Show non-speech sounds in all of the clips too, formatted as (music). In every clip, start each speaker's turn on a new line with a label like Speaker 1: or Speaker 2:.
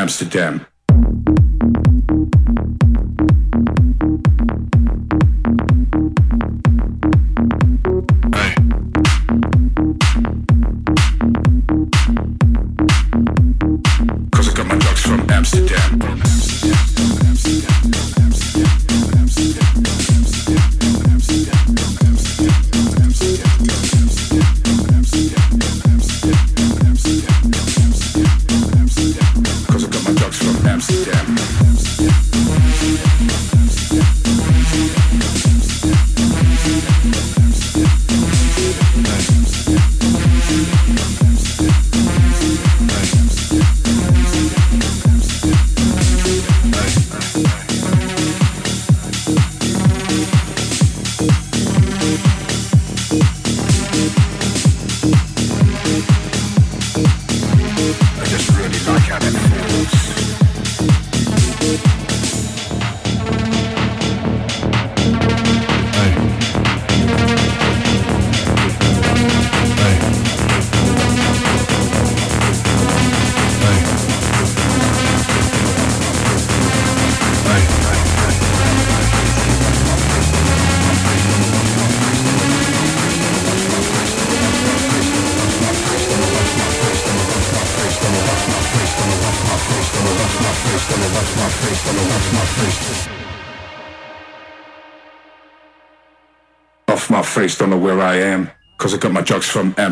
Speaker 1: Amsterdam.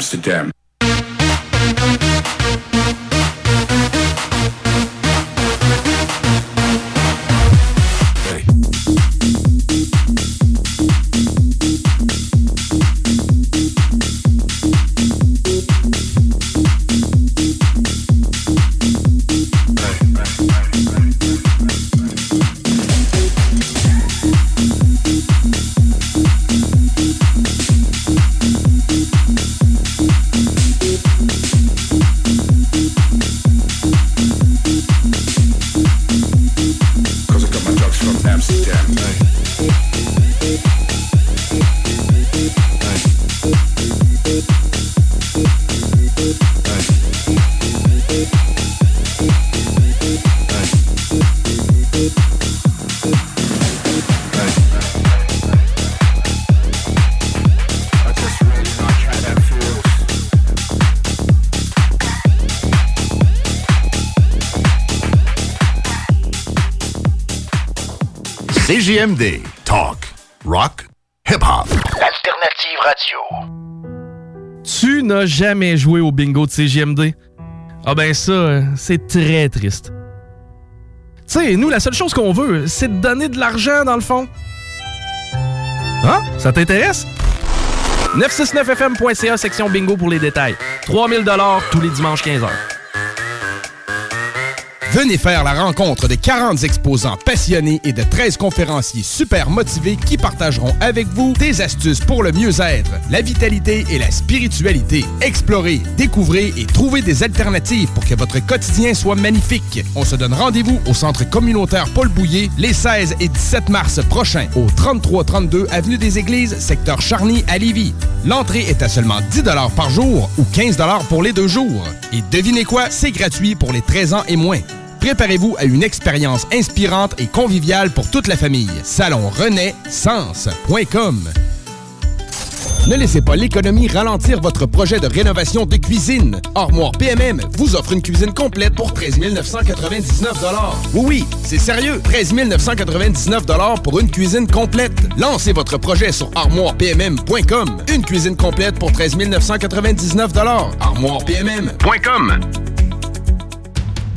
Speaker 1: Amsterdam.
Speaker 2: CJMD. Talk. Rock. Hip-hop.
Speaker 3: Alternative radio.
Speaker 4: Tu n'as jamais joué au bingo de CGMD? Ah ben ça, c'est très triste. Tu sais, nous, la seule chose qu'on veut, c'est de donner de l'argent, dans le fond. Hein? Ça t'intéresse? 969fm.ca, section bingo pour les détails. 3000 tous les dimanches 15h.
Speaker 5: Venez faire la rencontre de 40 exposants passionnés et de 13 conférenciers super motivés qui partageront avec vous des astuces pour le mieux-être, la vitalité et la spiritualité. Explorez, découvrez et trouvez des alternatives pour que votre quotidien soit magnifique. On se donne rendez-vous au Centre communautaire Paul Bouillé les 16 et 17 mars prochains au 3332 Avenue des Églises, secteur Charny à Lévis. L'entrée est à seulement 10 par jour ou 15 pour les deux jours. Et devinez quoi, c'est gratuit pour les 13 ans et moins. Préparez-vous à une expérience inspirante et conviviale pour toute la famille. Salon Sens.com Ne laissez pas l'économie ralentir votre projet de rénovation de cuisine. Armoire PMM vous offre une cuisine complète pour 13 999 Oui, oui, c'est sérieux. 13 999 pour une cuisine complète. Lancez votre projet sur armoirepmm.com. Une cuisine complète pour 13 999 armoirepmm.com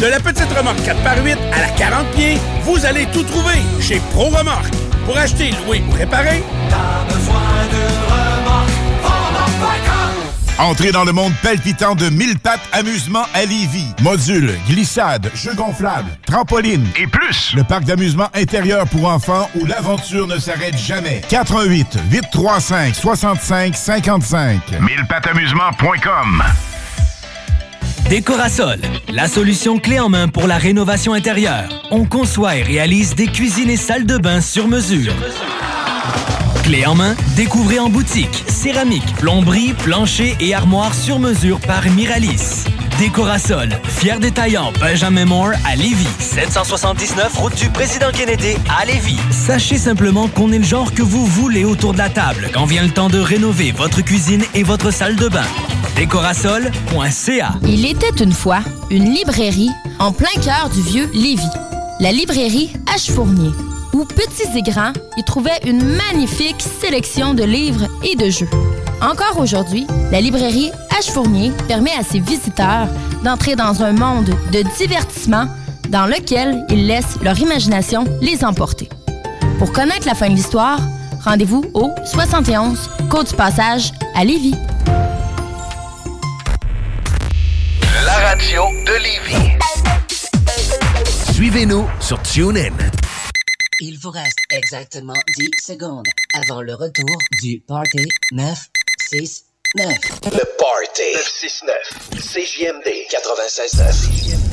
Speaker 6: De la petite remorque 4x8 à la 40 pieds, vous allez tout trouver chez Pro Remorque. Pour acheter, louer ou réparer,
Speaker 7: T'as besoin de remorque, remorque.com.
Speaker 2: Entrez dans le monde palpitant de 1000 pattes amusement à Lévis. Modules, glissades, jeux gonflables, trampolines et plus. Le parc d'amusement intérieur pour enfants où l'aventure ne s'arrête jamais. 88 835 65 55. 1000patteamusement.com.
Speaker 8: Décorasol, la solution clé en main pour la rénovation intérieure. On conçoit et réalise des cuisines et salles de bain sur mesure. Clé en main, découvrez en boutique. Céramique, plomberie, plancher et armoire sur mesure par Miralis.
Speaker 9: Décorasol, fier détaillant Benjamin Moore à Lévis. 779 route du président Kennedy à Lévis. Sachez simplement qu'on est le genre que vous voulez autour de la table quand vient le temps de rénover votre cuisine et votre salle de bain. Décorasol.ca
Speaker 10: Il était une fois une librairie en plein cœur du vieux Lévis. La librairie H. Fournier où petits et grands y trouvaient une magnifique sélection de livres et de jeux. Encore aujourd'hui, la librairie H. Fournier permet à ses visiteurs d'entrer dans un monde de divertissement dans lequel ils laissent leur imagination les emporter. Pour connaître la fin de l'histoire, rendez-vous au 71 Côte du Passage à Lévis.
Speaker 11: La radio de Lévis.
Speaker 12: Suivez-nous sur TuneIn.
Speaker 13: Il vous reste exactement 10 secondes avant le retour du Party 9
Speaker 11: le Party. 969. CJMD 969.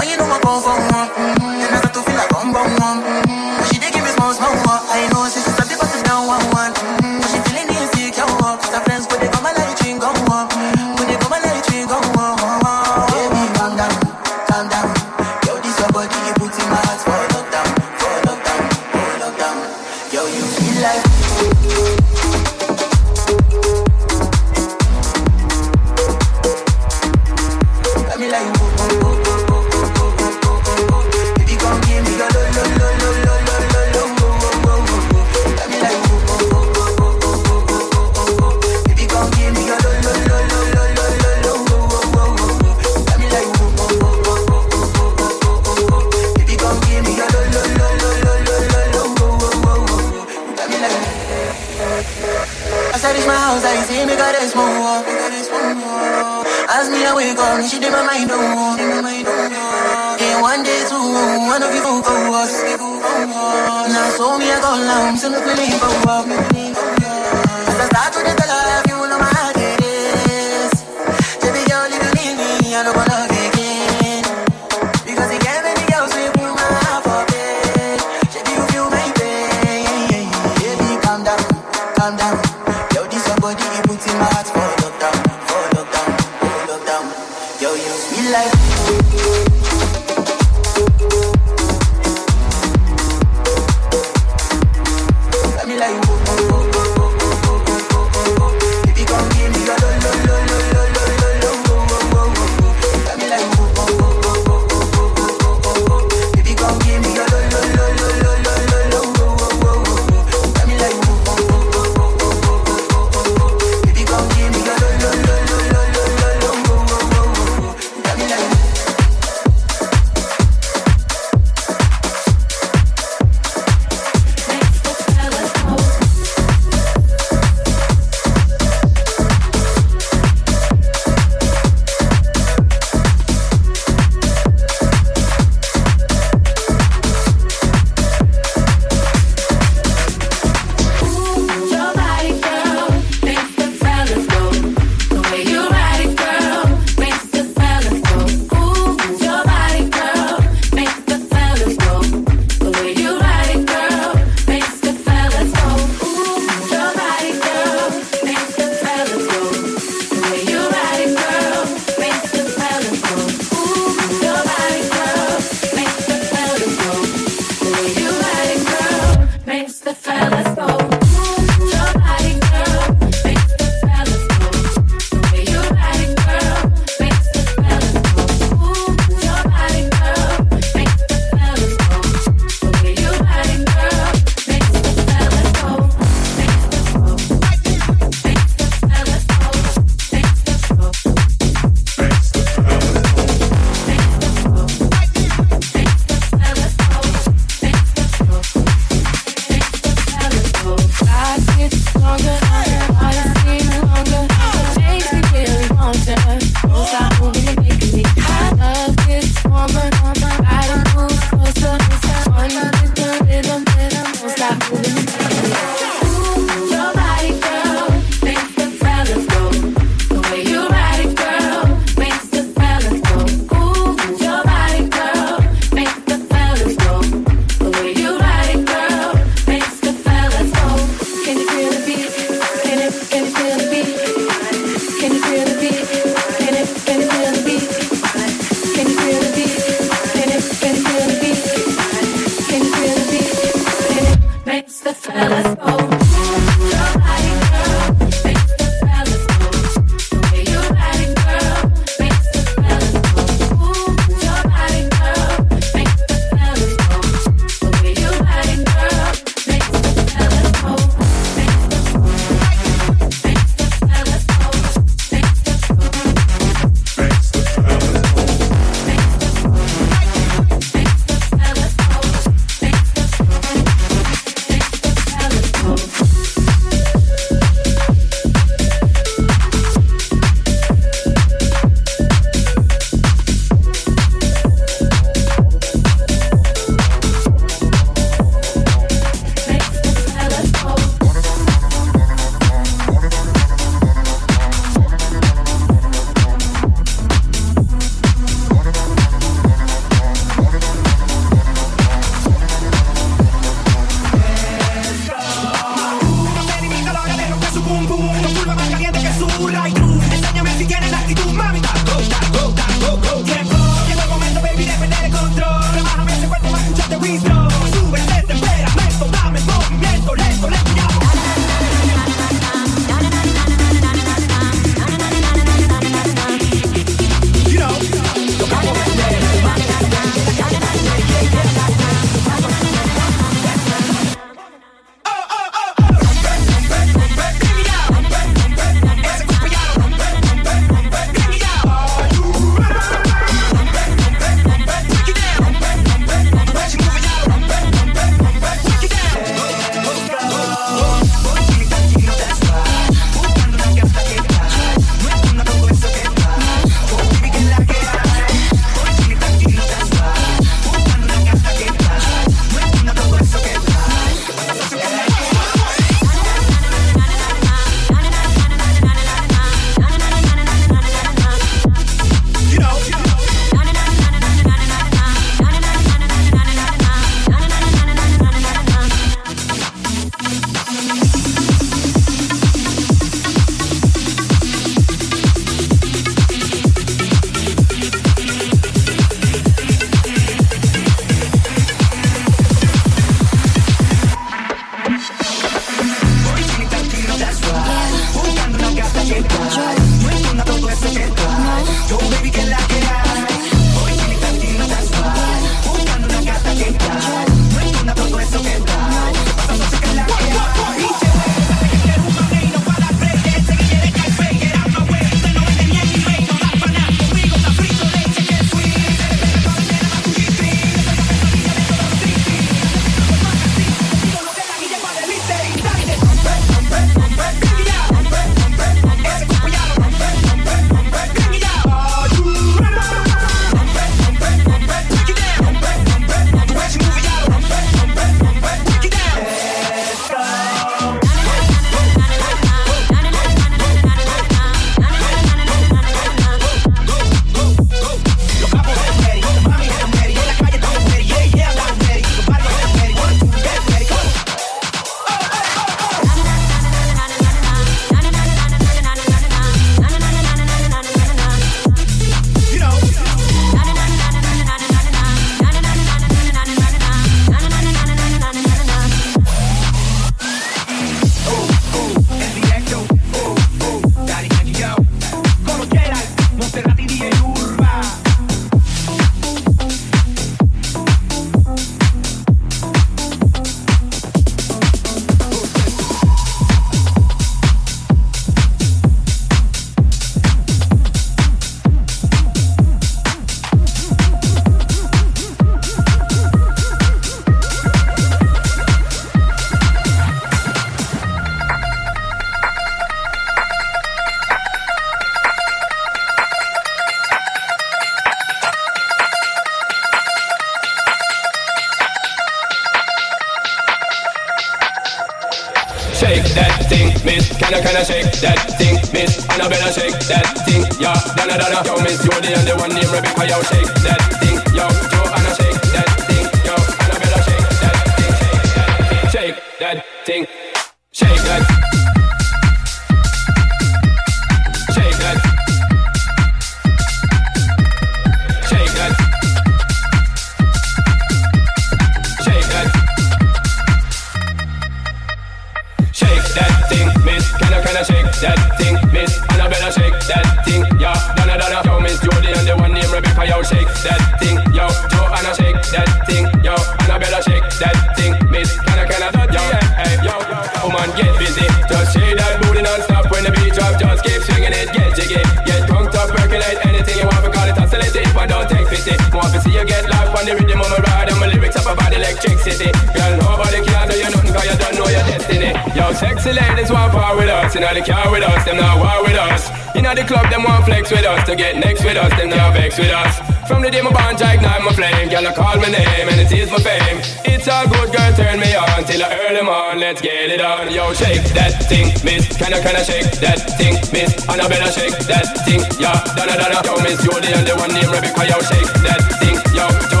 Speaker 14: Electricity. Girl, nobody can do you nothing cause you don't know your destiny. Yo, sexy ladies want power with us. You know the car with us, them not war with us. You know the club, them want flex with us. To get next with us, them not vex with us. From the day my bond, I ignite my flame. Girl, I call my name and it is my fame. It's all good, girl, turn me on till I early on. Let's get it on. Yo, shake that thing, miss. Can I, can I shake that thing, miss? Annabella shake that thing, yeah. Donna, Donna, yo, miss. You're the only one named Rebecca, yo, shake that thing, yo.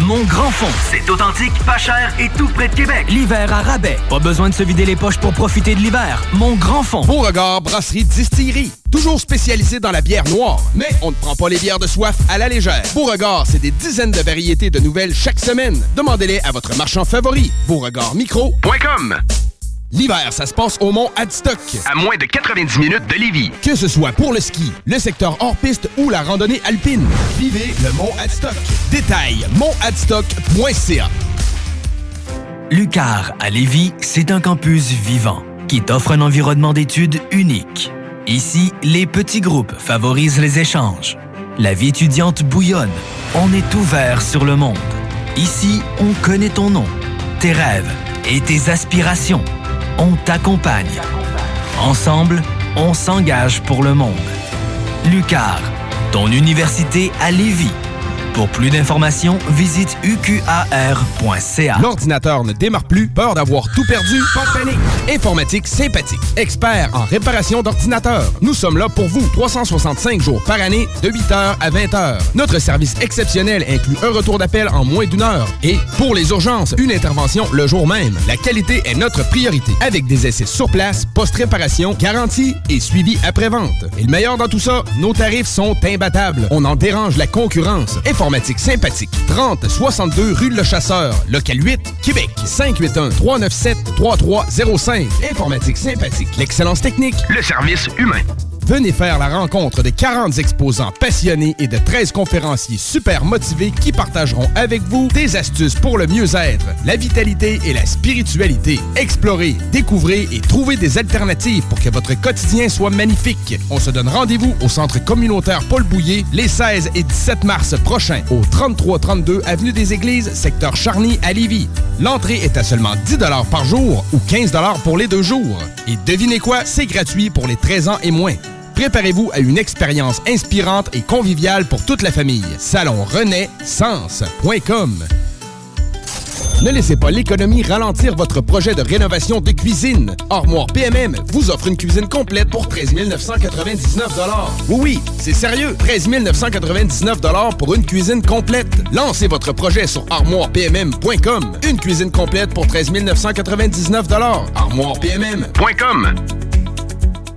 Speaker 9: Mon Grand Fond, c'est authentique, pas cher et tout près de Québec. L'hiver à rabais. Pas besoin de se vider les poches pour profiter de l'hiver. Mon Grand Fond.
Speaker 5: Beauregard Brasserie Distillerie. Toujours spécialisé dans la bière noire. Mais on ne prend pas les bières de soif à la légère. Beauregard, c'est des dizaines de variétés de nouvelles chaque semaine. Demandez-les à votre marchand favori. Beauregardmicro.com L'hiver, ça se passe au Mont Adstock.
Speaker 8: À moins de 90 minutes de Lévis.
Speaker 5: Que ce soit pour le ski, le secteur hors-piste ou la randonnée alpine. Vivez le Mont Adstock. Détail, montadstock.ca
Speaker 9: Lucar à Lévis, c'est un campus vivant qui t'offre un environnement d'études unique. Ici, les petits groupes favorisent les échanges. La vie étudiante bouillonne. On est ouvert sur le monde. Ici, on connaît ton nom, tes rêves et tes aspirations. On t'accompagne. Ensemble, on s'engage pour le monde. Lucar, ton université à Lévis. Pour plus d'informations, visite uqar.ca.
Speaker 5: L'ordinateur ne démarre plus, peur d'avoir tout perdu, pas panique. Informatique sympathique, expert en réparation d'ordinateurs. Nous sommes là pour vous, 365 jours par année, de 8h à 20h. Notre service exceptionnel inclut un retour d'appel en moins d'une heure. Et pour les urgences, une intervention le jour même. La qualité est notre priorité, avec des essais sur place, post-réparation, garantie et suivi après-vente. Et le meilleur dans tout ça, nos tarifs sont imbattables. On en dérange la concurrence. Informatique sympathique. 30 62 rue Le Chasseur, local 8, Québec. 581 397 3305. Informatique sympathique. L'excellence technique.
Speaker 8: Le service humain.
Speaker 5: Venez faire la rencontre de 40 exposants passionnés et de 13 conférenciers super motivés qui partageront avec vous des astuces pour le mieux-être, la vitalité et la spiritualité. Explorez, découvrez et trouvez des alternatives pour que votre quotidien soit magnifique. On se donne rendez-vous au Centre communautaire Paul Bouillé les 16 et 17 mars prochains au 3332 Avenue des Églises, secteur Charny à Lévis. L'entrée est à seulement 10 par jour ou 15 pour les deux jours. Et devinez quoi, c'est gratuit pour les 13 ans et moins. Préparez-vous à une expérience inspirante et conviviale pour toute la famille. Salon Sens.com ne laissez pas l'économie ralentir votre projet de rénovation de cuisine. Armoire PMM vous offre une cuisine complète pour 13 999 Oui, oui, c'est sérieux. 13 999 pour une cuisine complète. Lancez votre projet sur armoirepmm.com. Une cuisine complète pour 13 999 armoirepmm.com.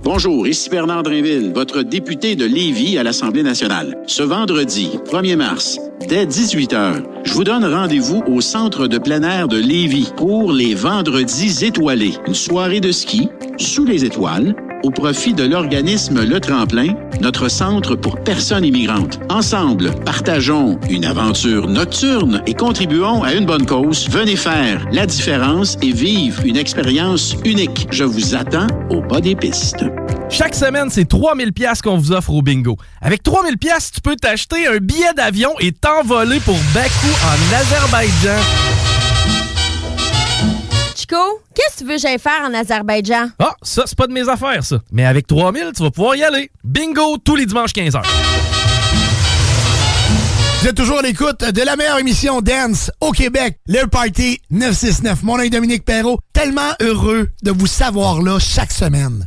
Speaker 15: Bonjour, ici Bernard Drinville, votre député de Lévis à l'Assemblée nationale. Ce vendredi, 1er mars, dès 18h, je vous donne rendez-vous au Centre de plein air de Lévis pour les Vendredis étoilés. Une soirée de ski sous les étoiles au profit de l'organisme Le Tremplin, notre centre pour personnes immigrantes. Ensemble, partageons une aventure nocturne et contribuons à une bonne cause. Venez faire la différence et vivre une expérience unique. Je vous attends au bas des pistes.
Speaker 4: Chaque semaine, c'est 3000 pièces qu'on vous offre au bingo. Avec 3000 pièces, tu peux t'acheter un billet d'avion et t'envoler pour Bakou en Azerbaïdjan.
Speaker 16: Chico, qu'est-ce que tu veux que j'aille faire en Azerbaïdjan?
Speaker 4: Ah, ça, c'est pas de mes affaires, ça. Mais avec 3000, tu vas pouvoir y aller. Bingo tous les dimanches 15h.
Speaker 17: Vous êtes toujours à l'écoute de la meilleure émission Dance au Québec, le Party 969. Mon nom est Dominique Perrault. Tellement heureux de vous savoir là chaque semaine.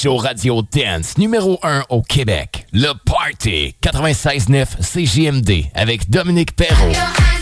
Speaker 18: show Radio Dance numéro 1 au Québec. Le Party 96.9 CJMD avec Dominique Perrault.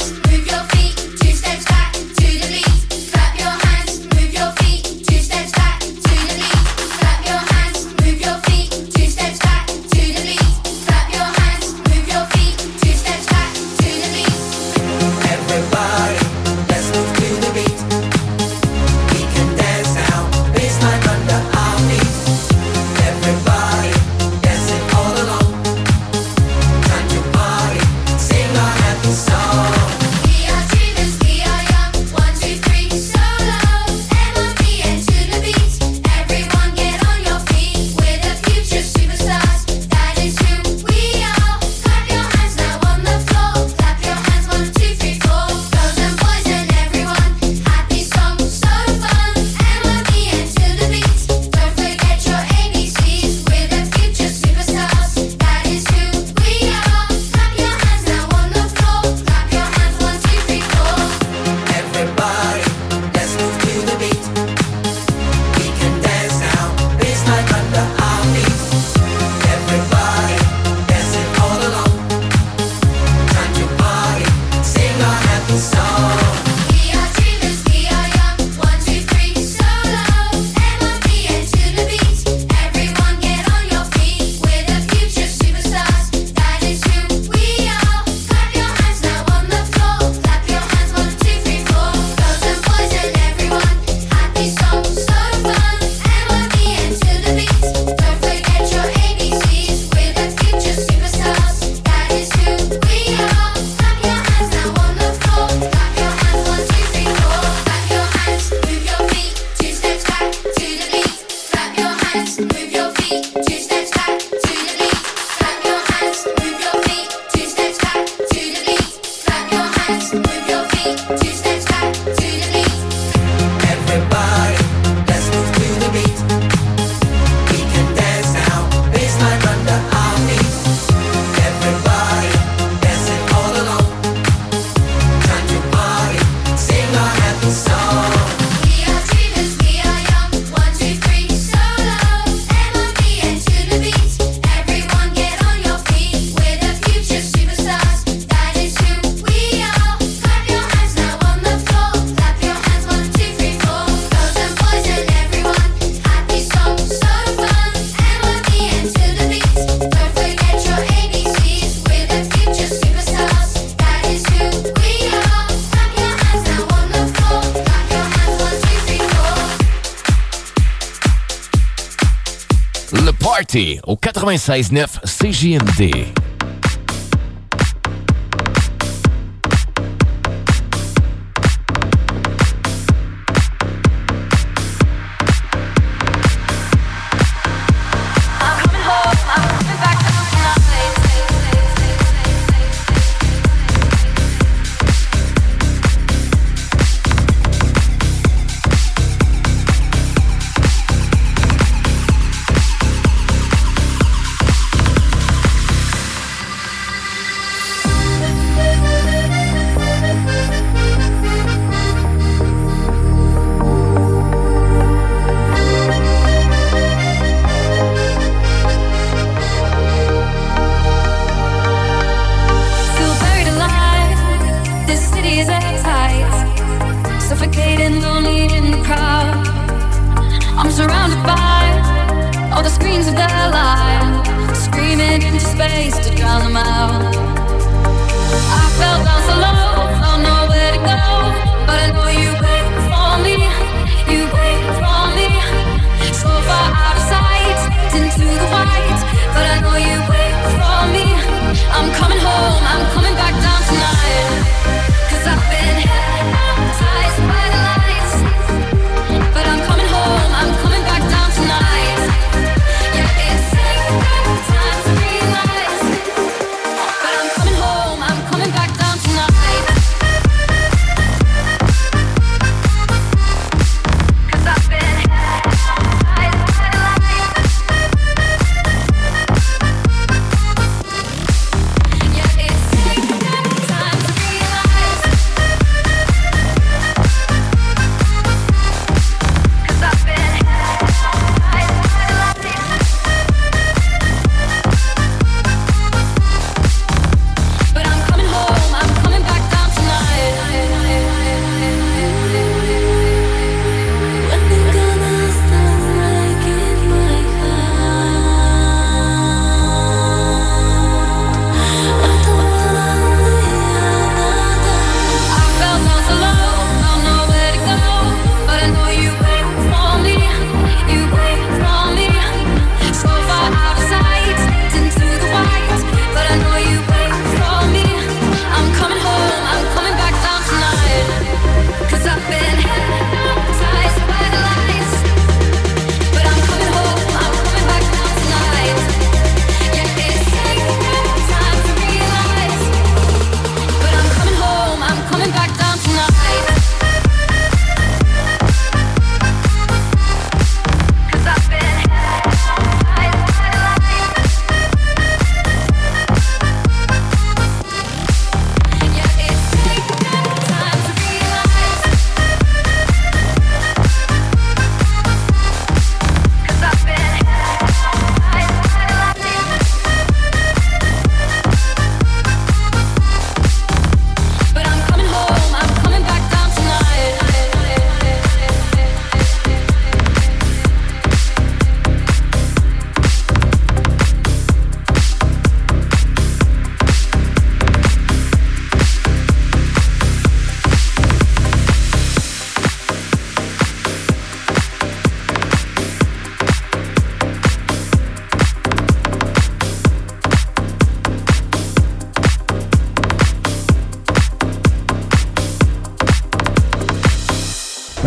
Speaker 19: 96.9 CJMD.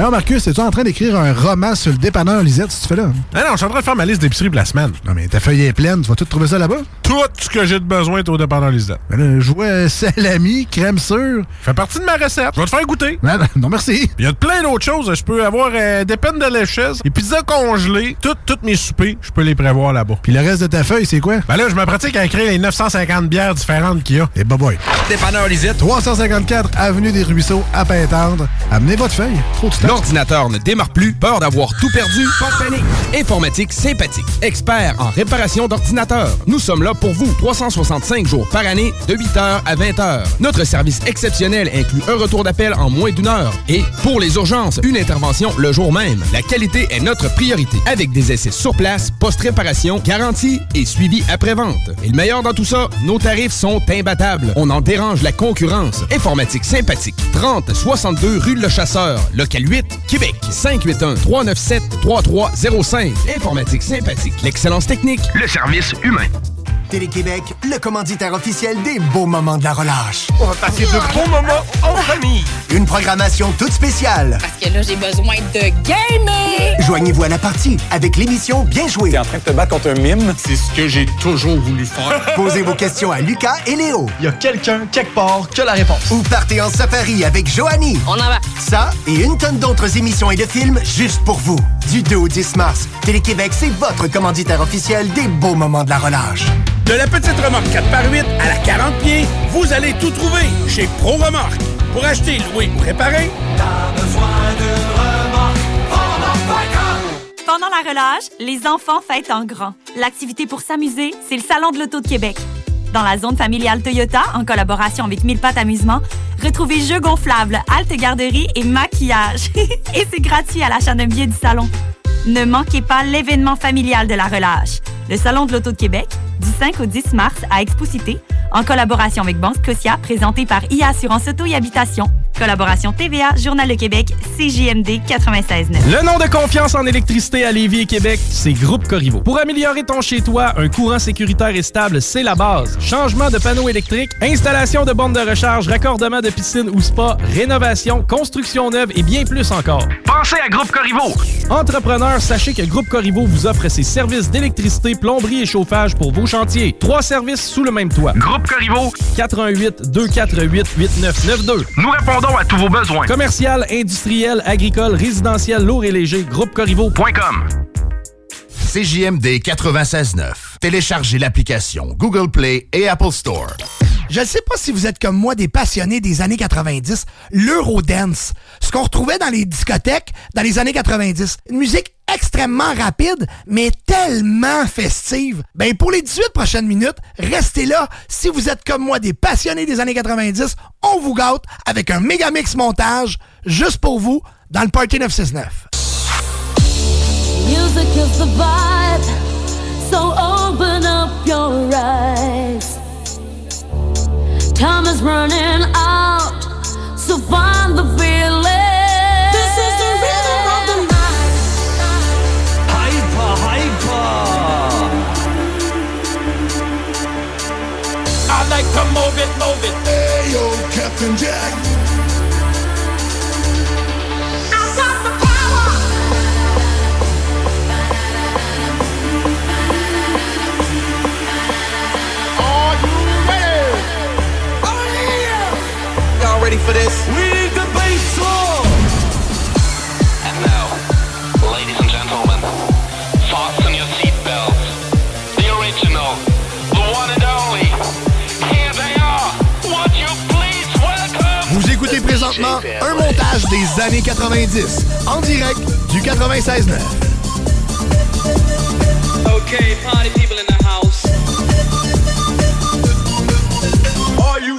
Speaker 20: Alors, Marcus, es-tu en train d'écrire un roman sur le dépanneur Lisette, si tu fais là?
Speaker 21: Ah non, je suis en train de faire ma liste d'épicerie pour la semaine.
Speaker 20: Non, mais ta feuille est pleine, tu vas tout trouver ça là-bas?
Speaker 21: Tout ce que j'ai de besoin est au dépanneur Lisette.
Speaker 20: Ben je vois salami, crème sûre.
Speaker 21: Fait partie de ma recette. Je vais te faire goûter.
Speaker 20: Non, non, merci.
Speaker 21: Il y a plein d'autres choses. Je peux avoir euh, des peines de lécheuse, des pizzas congelées, toutes toutes mes soupers, je peux les prévoir là-bas.
Speaker 20: Puis le reste de ta feuille, c'est quoi?
Speaker 21: Ben là, je me pratique à écrire les 950 bières différentes qu'il y a.
Speaker 20: Et bah boy.
Speaker 5: Dépanneur Lisette.
Speaker 20: 354 Avenue des Ruisseaux, à Pintendre. Amenez votre feuille. Trop de temps.
Speaker 5: L'ordinateur ne démarre plus, peur d'avoir tout perdu, pas de panique. Informatique sympathique, expert en réparation d'ordinateurs. Nous sommes là pour vous 365 jours par année de 8h à 20h. Notre service exceptionnel inclut un retour d'appel en moins d'une heure et pour les urgences, une intervention le jour même. La qualité est notre priorité avec des essais sur place, post-réparation, garantie et suivi après-vente. Et le meilleur dans tout ça, nos tarifs sont imbattables. On en dérange la concurrence. Informatique sympathique, 30 62 rue Le Chasseur, local 8 Québec. 581-397-3305. Informatique sympathique. L'excellence technique.
Speaker 22: Le service humain.
Speaker 23: Télé-Québec, le commanditaire officiel des beaux moments de la relâche.
Speaker 24: On va passer de bons moments en famille.
Speaker 23: Une programmation toute spéciale.
Speaker 25: Parce que là, j'ai besoin de gamer.
Speaker 23: Joignez-vous à la partie avec l'émission Bien joué.
Speaker 26: T'es en train de te battre contre un mime? C'est ce que j'ai toujours voulu faire. (laughs)
Speaker 23: Posez vos questions à Lucas et Léo.
Speaker 26: Il y a quelqu'un, quelque part, qui a la réponse.
Speaker 23: Ou partez en safari avec Joanie.
Speaker 25: On en va.
Speaker 23: Ça et une tonne d'autres émissions et de films juste pour vous. Du 2 au 10 mars, Télé-Québec, c'est votre commanditaire officiel des beaux moments de la relâche.
Speaker 27: De la petite remorque 4x8 à la 40 pieds, vous allez tout trouver chez Pro Remorque. Pour acheter, louer ou réparer,
Speaker 28: T'as besoin de remorque,
Speaker 19: Pendant la relâche, les enfants fêtent en grand. L'activité pour s'amuser, c'est le Salon de l'Auto de Québec. Dans la zone familiale Toyota, en collaboration avec Mille Pattes Amusement, retrouvez jeux gonflables, halte garderie et maquillage. (laughs) et c'est gratuit à l'achat d'un billet du salon. Ne manquez pas l'événement familial de la relâche. Le Salon de l'Auto de Québec, du 5 au 10 mars à Expo-Cité, en collaboration avec Banque Scotia, présenté par IA Assurance Auto et Habitation. Collaboration TVA, Journal de Québec, CJMD 96.9.
Speaker 4: Le nom de confiance en électricité à Lévis et Québec, c'est Groupe Corriveau. Pour améliorer ton chez-toi, un courant sécuritaire et stable, c'est la base. Changement de panneaux électriques, installation de bornes de recharge, raccordement de piscine ou spa, rénovation, construction neuve et bien plus encore.
Speaker 22: Pensez à Groupe Corriveau.
Speaker 4: Entrepreneurs, sachez que Groupe Corriveau vous offre ses services d'électricité, plomberie et chauffage pour vos chantiers. Trois services sous le même toit.
Speaker 22: Groupe Corriveau.
Speaker 4: 88 248 8992.
Speaker 22: Nous répondons à tous vos besoins.
Speaker 4: Commercial, industriel, agricole, résidentiel, lourd et léger. GroupeCorriveau.com.
Speaker 29: CJMD 96.9. Téléchargez l'application Google Play et Apple Store.
Speaker 17: Je ne sais pas si vous êtes comme moi des passionnés des années 90, l'Eurodance, ce qu'on retrouvait dans les discothèques dans les années 90. Une musique extrêmement rapide, mais tellement festive. Ben pour les 18 prochaines minutes, restez là. Si vous êtes comme moi des passionnés des années 90, on vous gâte avec un méga mix montage juste pour vous dans le Party 969.
Speaker 30: Music is the vibe, so open up your eyes. Time is running out, so find the feeling. This is the rhythm of the night.
Speaker 24: Hyper, hyper. I like to move it, move it. Hey, yo, Captain Jack.
Speaker 31: For this? We need the bass drum.
Speaker 24: And now, ladies and gentlemen, fasten your seatbelts. The original, the one and only. Here they are. Would you please welcome?
Speaker 17: Vous écoutez présentement un montage des années 90 en direct du 96.9.
Speaker 24: Okay, party people in the house.
Speaker 31: Are you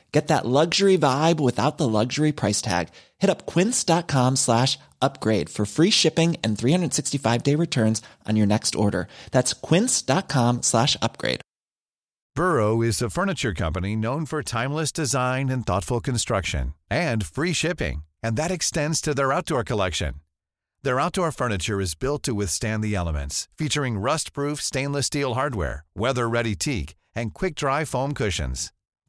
Speaker 32: Get that luxury vibe without the luxury price tag. Hit up quince.com slash upgrade for free shipping and 365 day returns on your next order. That's quince.com slash upgrade.
Speaker 33: Burrow is a furniture company known for timeless design and thoughtful construction and free shipping, and that extends to their outdoor collection. Their outdoor furniture is built to withstand the elements, featuring rust-proof stainless steel hardware, weather-ready teak, and quick-dry foam cushions.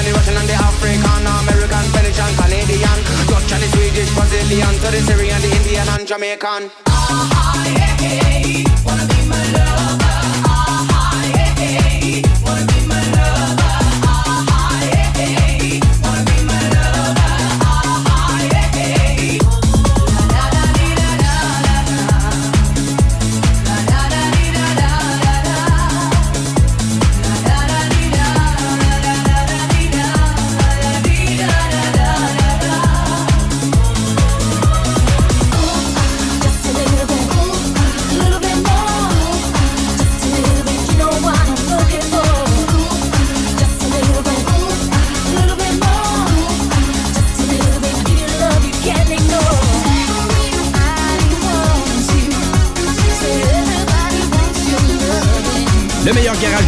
Speaker 34: And the Russian and the African American, and Canadian. Dutch and the Swedish, Brazilian To the Syrian, the Indian and Jamaican.
Speaker 5: Ah, ah, Le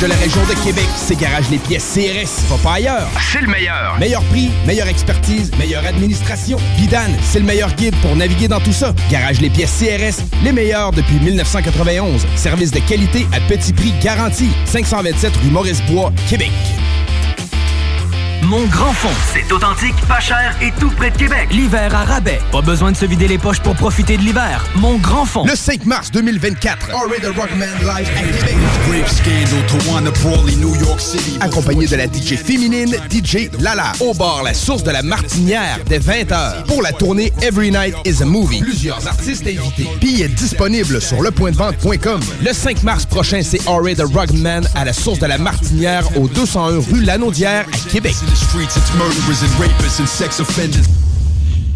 Speaker 5: de la région de Québec, c'est Garage Les Pièces CRS. Va pas ailleurs.
Speaker 8: C'est le meilleur.
Speaker 5: Meilleur prix, meilleure expertise, meilleure administration. Vidane, c'est le meilleur guide pour naviguer dans tout ça. Garage Les Pièces CRS, les meilleurs depuis 1991. Service de qualité à petit prix garanti. 527 rue Maurice-Bois, Québec.
Speaker 8: Mon grand fond, c'est authentique, pas cher et tout près de Québec. L'hiver à rabais. Pas besoin de se vider les poches pour profiter de l'hiver. Mon grand fond.
Speaker 5: Le 5 mars 2024.
Speaker 35: Already the Rockman live à Québec. Rape scandal to Wanna Brawley, New York City.
Speaker 5: Accompagné de la DJ féminine, DJ Lala. Au bar La Source de la Martinière, dès 20h. Pour la tournée Every Night is a Movie. Plusieurs artistes invités. Billets disponibles sur lepointdevente.com. Le 5 mars prochain, c'est Already the Rockman à la Source de la Martinière, au 201 rue Lanaudière, à Québec.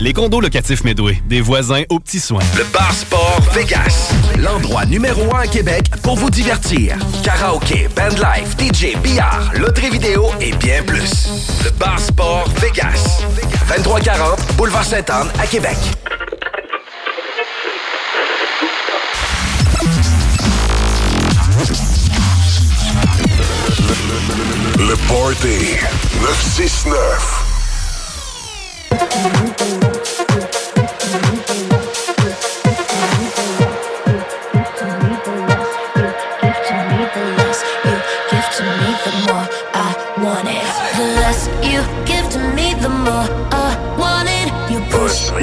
Speaker 36: Les condos locatifs Medway, des voisins aux petits soins.
Speaker 29: Le Bar Sport Vegas, l'endroit numéro un à Québec pour vous divertir. Karaoke, bandlife, DJ, billard, loterie vidéo et bien plus. Le Bar Sport Vegas, 2340 Boulevard Sainte-Anne à Québec.
Speaker 1: Le Party 969.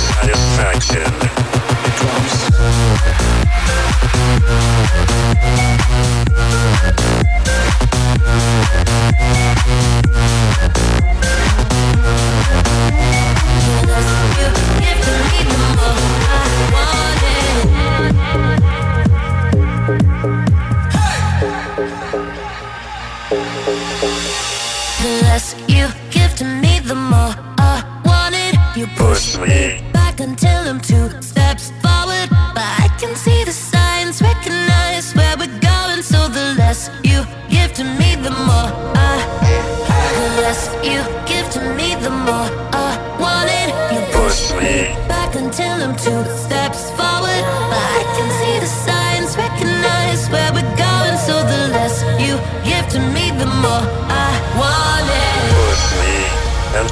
Speaker 30: satisfaction.
Speaker 37: It
Speaker 30: drops.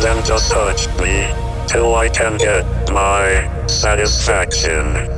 Speaker 30: Then just touch me till I can get my satisfaction.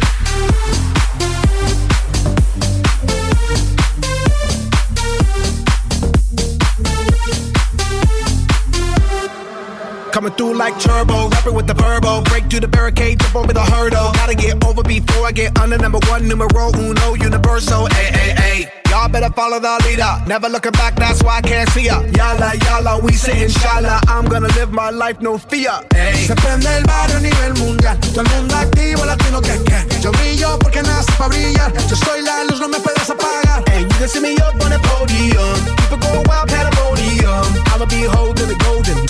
Speaker 18: Coming through like turbo, rapping with the verbo. Break through the barricade, jump over the hurdle. Gotta get over before I get under number one, numero uno, universal. Ay, ay, ay. Y'all better follow the leader. Never looking back, that's why I can't see ya. Yala, yala, we say inshallah. I'm gonna live my life, no fear. Ay. Se prende el barrio a nivel mundial. Todo el mundo activo, latino que que. Yo brillo porque nace para brillar. Yo soy la luz, no me puedes apagar. And you can see me up on the podium. People go wild, pandemonium. I'ma be holding the golden.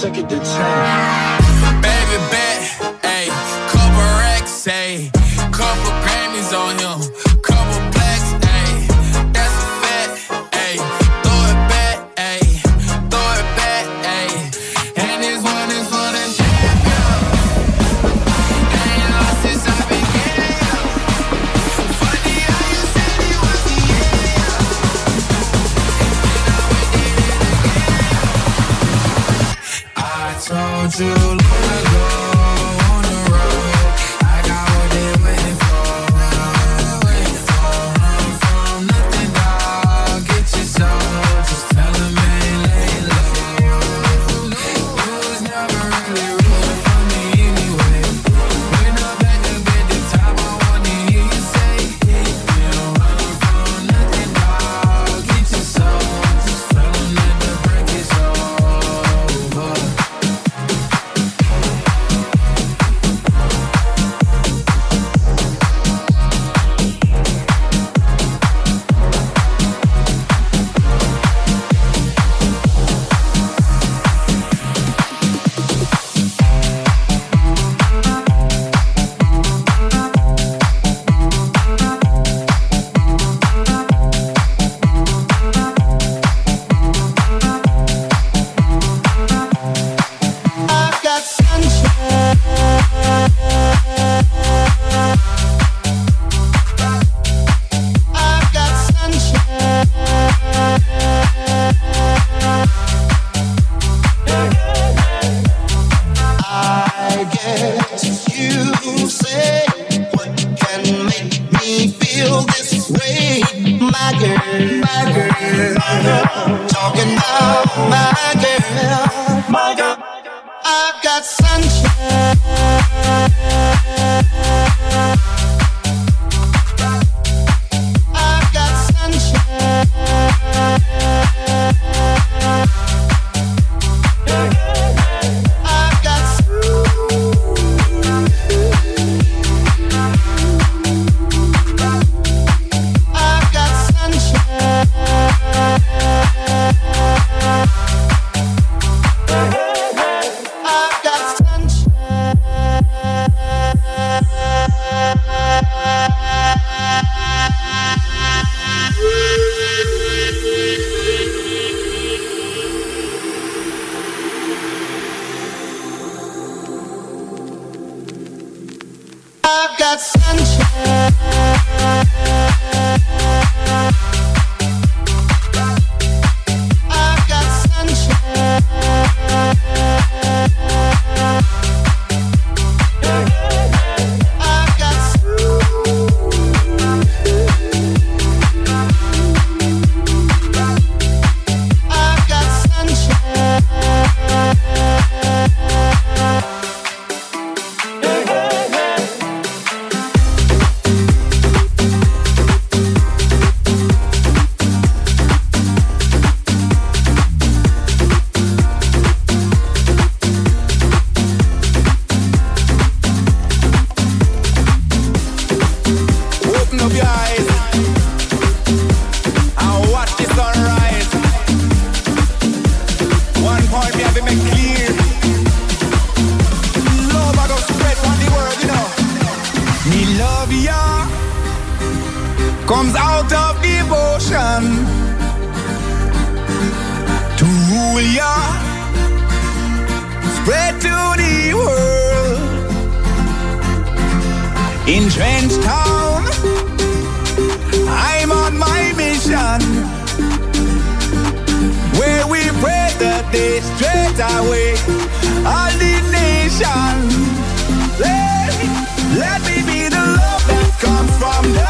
Speaker 38: took it
Speaker 18: to 10. Comes out of devotion to rule ya, spread to the world. In Trench Town, I'm on my mission where we pray the day straight away. All the nation, let, let me be the love that comes from the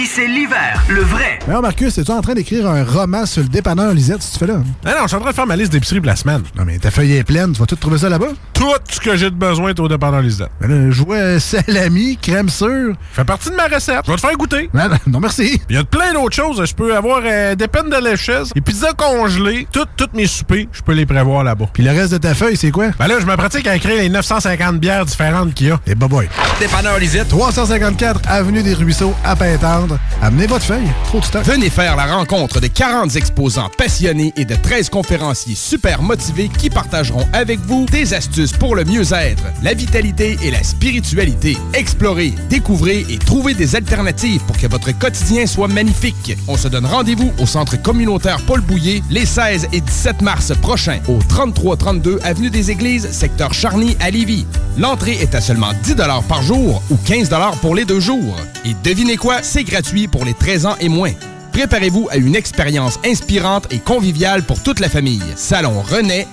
Speaker 8: c'est l'hiver, le vrai.
Speaker 20: Alors, Marcus, es-tu en train d'écrire un roman sur le dépanneur Lisette, si tu fais là?
Speaker 39: Ah non, je suis en train de faire ma liste d'épicerie pour la semaine.
Speaker 20: Non, mais ta feuille est pleine, tu vas tout trouver ça là-bas?
Speaker 39: Tout ce que j'ai de besoin est au dépanneur Lisette.
Speaker 20: Ben là, je vois salami, crème sûre.
Speaker 39: Fait partie de ma recette. Je vais te faire goûter.
Speaker 20: Non, merci.
Speaker 39: Il y a plein d'autres choses. Je peux avoir euh, des peines de lécheuse, des pizzas congelées, toutes toutes mes soupers, je peux les prévoir là-bas.
Speaker 20: Puis le reste de ta feuille, c'est quoi?
Speaker 39: Ben là, je me pratique à écrire les 950 bières différentes qu'il y a.
Speaker 20: Et bah boy.
Speaker 5: Dépanneur Lisette.
Speaker 20: 354 Avenue des Ruisseaux, à Pintendre. Amenez votre feuille. Trop de stock.
Speaker 5: Venez faire la rencontre de 40 exposants passionnés et de 13 conférenciers super motivés qui partageront avec vous des astuces pour le mieux-être, la vitalité et la spiritualité. Explorez, découvrez et trouvez des alternatives pour que votre quotidien soit magnifique. On se donne rendez-vous au centre communautaire Paul Bouillet les 16 et 17 mars prochains au 3332 avenue des Églises, secteur Charny à Lévis. L'entrée est à seulement 10 par jour ou 15 pour les deux jours. Et devinez quoi, c'est gratuit pour les 13 ans et moins. Préparez-vous à une expérience inspirante et conviviale pour toute la famille. Salon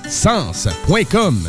Speaker 5: Sens.com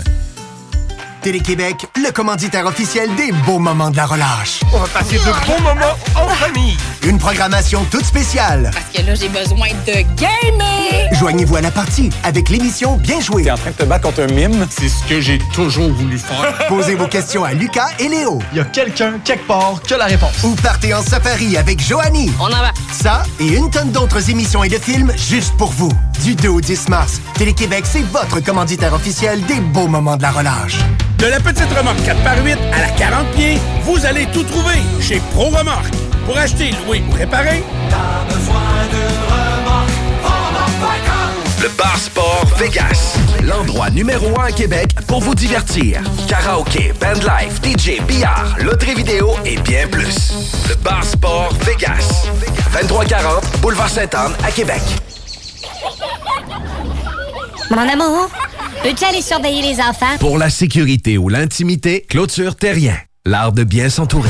Speaker 23: Télé-Québec, le commanditaire officiel des beaux moments de la relâche.
Speaker 40: On va passer de bons moments en famille.
Speaker 23: Une programmation toute spéciale.
Speaker 31: Parce que là, j'ai besoin de gamer.
Speaker 23: Joignez-vous à la partie avec l'émission Bien joué. T'es en train de te battre contre un mime? C'est ce que j'ai toujours voulu faire. Posez vos questions à Lucas et Léo. Il y a quelqu'un, quelque part, qui a la réponse. Ou partez en safari avec Joanie.
Speaker 31: On en va.
Speaker 23: Ça et une tonne d'autres émissions et de films juste pour vous. Du 2 au 10 mars, Télé-Québec, c'est votre commanditaire officiel des beaux moments de la relâche.
Speaker 4: De la petite remorque 4x8 à la 40 pieds, vous allez tout trouver chez Pro Remorque. Pour acheter, louer ou réparer,
Speaker 41: T'as besoin de remorque, remorque.com.
Speaker 29: Le Bar Sport Vegas. L'endroit numéro un à Québec pour vous divertir. Karaoke, bandlife, DJ, billard, loterie vidéo et bien plus. Le Bar Sport Vegas. 2340 Boulevard Sainte-Anne à Québec.
Speaker 42: Mon amour, peux-tu aller surveiller les enfants?
Speaker 29: Pour la sécurité ou l'intimité, clôture terrien. L'art de bien s'entourer.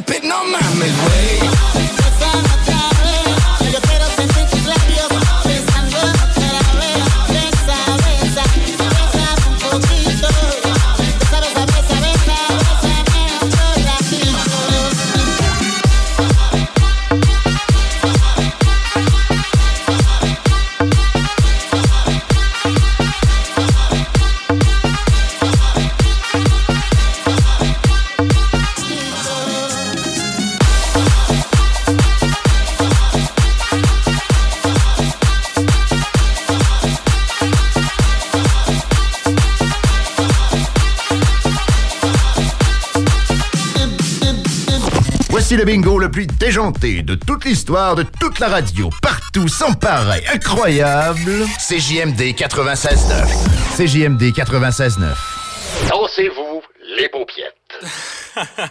Speaker 14: un
Speaker 38: pit, no mames.
Speaker 29: de toute l'histoire, de toute la radio, partout, sans pareil, incroyable. CJMD 96.9. CJMD 96.9.
Speaker 2: Dansez-vous les paupiètes. (laughs)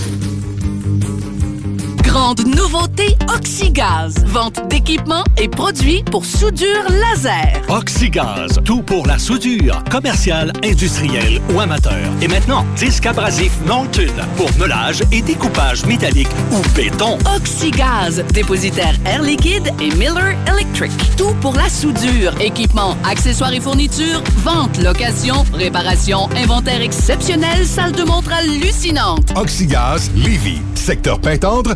Speaker 43: Grande nouveauté Oxygaz. Vente d'équipements et produits pour soudure laser.
Speaker 36: Oxygaz, tout pour la soudure, commerciale, industrielle ou amateur. Et maintenant, disque abrasif Norton pour meulage et découpage métallique ou béton.
Speaker 43: Oxygaz, dépositaire Air Liquide et Miller Electric. Tout pour la soudure, équipements, accessoires et fournitures, vente, location, réparation, inventaire exceptionnel, salle de montre hallucinante.
Speaker 44: Oxygaz, Lévis, secteur Pintendre,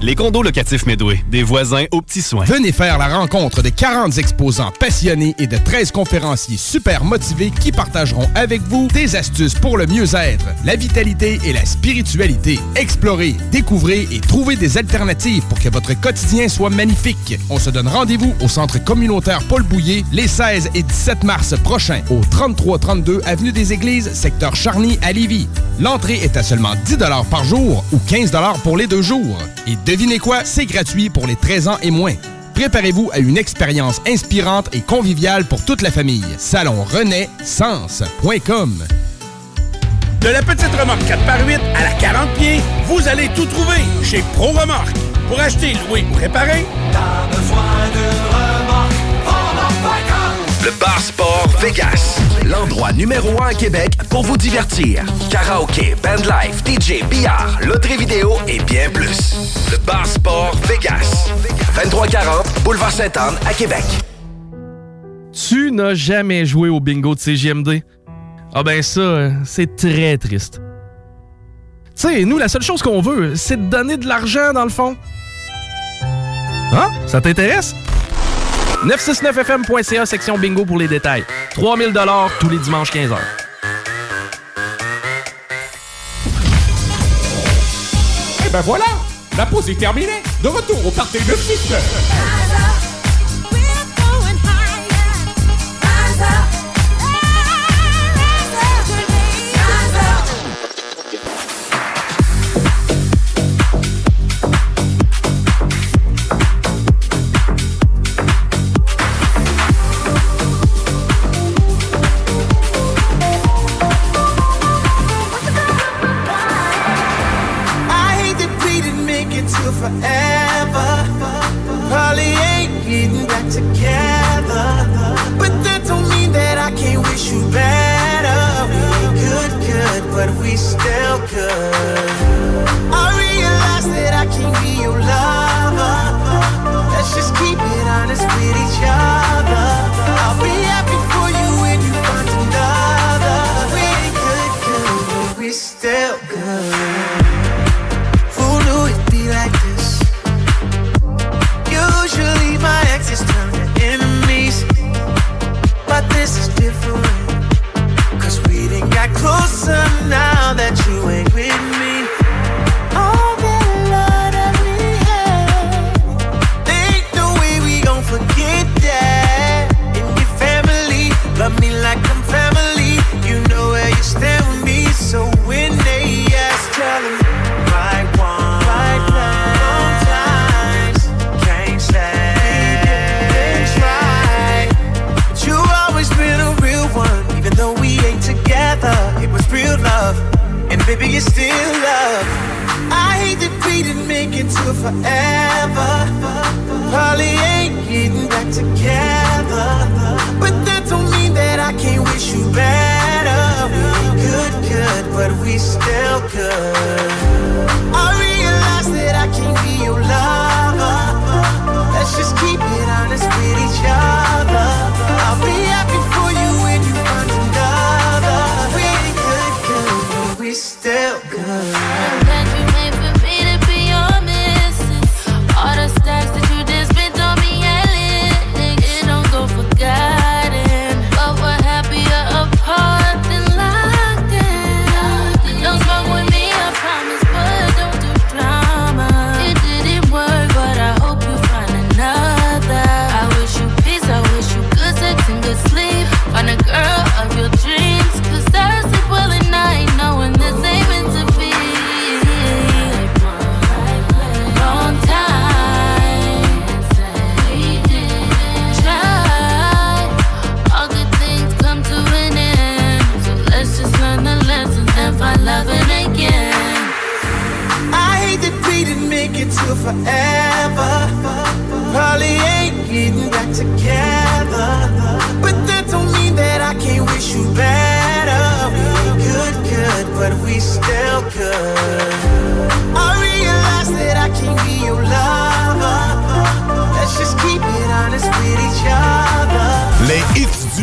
Speaker 45: Les condos locatifs Medway, des voisins aux petits soins.
Speaker 5: Venez faire la rencontre de 40 exposants passionnés et de 13 conférenciers super motivés qui partageront avec vous des astuces pour le mieux-être, la vitalité et la spiritualité. Explorez, découvrez et trouvez des alternatives pour que votre quotidien soit magnifique. On se donne rendez-vous au centre communautaire Paul Bouillé les 16 et 17 mars prochains au 3332 avenue des Églises, secteur Charny à Lévis. L'entrée est à seulement 10 par jour ou 15 pour les deux jours. Devinez quoi, c'est gratuit pour les 13 ans et moins. Préparez-vous à une expérience inspirante et conviviale pour toute la famille. Salon Sens.com
Speaker 46: De la petite remorque 4x8 à la 40 pieds, vous allez tout trouver chez Pro Remorque. Pour acheter, louer ou réparer,
Speaker 47: T'as besoin de remorque,
Speaker 29: Le Bar Sport Vegas. L'endroit numéro un à Québec pour vous divertir. Karaoke, bandlife, DJ, billard, loterie vidéo et bien plus. Le Bar Sport Vegas. 2340 Boulevard Sainte-Anne à Québec.
Speaker 4: Tu n'as jamais joué au bingo de CGMD? Ah ben ça, euh, c'est très triste. Tu sais, nous, la seule chose qu'on veut, c'est de donner de l'argent dans le fond. Hein? Ça t'intéresse? 969fm.ca, section bingo pour les détails. 3000 tous les dimanches 15h.
Speaker 11: Et ben voilà, la pause est terminée. De retour au party de 6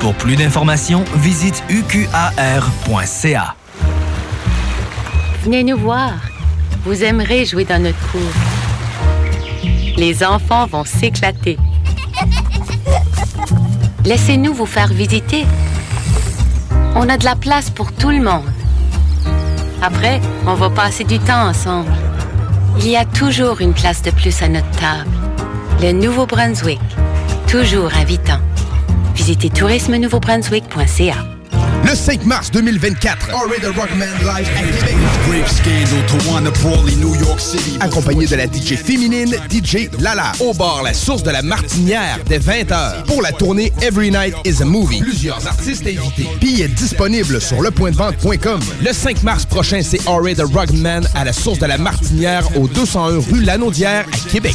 Speaker 8: Pour plus d'informations, visite uqar.ca.
Speaker 48: Venez nous voir. Vous aimerez jouer dans notre cour. Les enfants vont s'éclater. Laissez-nous vous faire visiter. On a de la place pour tout le monde. Après, on va passer du temps ensemble. Il y a toujours une place de plus à notre table. Le Nouveau-Brunswick, toujours invitant. Visitez tourisme-nouveau-brunswick.ca.
Speaker 5: Le 5 mars 2024, accompagné de la DJ féminine DJ Lala, au bar La Source de la Martinière dès 20h pour la tournée Every Night is a Movie. Plusieurs artistes invités. Billets disponibles sur lepointdevente.com. Le 5 mars prochain, c'est Henry the Rugman à la Source de la Martinière au 201 rue Lanaudière à Québec.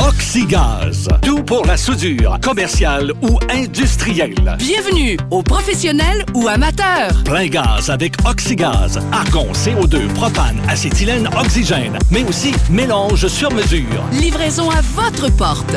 Speaker 36: Oxygaz. Tout pour la soudure, commerciale ou industrielle.
Speaker 43: Bienvenue aux professionnels ou amateurs.
Speaker 36: Plein gaz avec Oxygaz. Argon, CO2, propane, acétylène, oxygène. Mais aussi mélange sur mesure.
Speaker 43: Livraison à votre porte.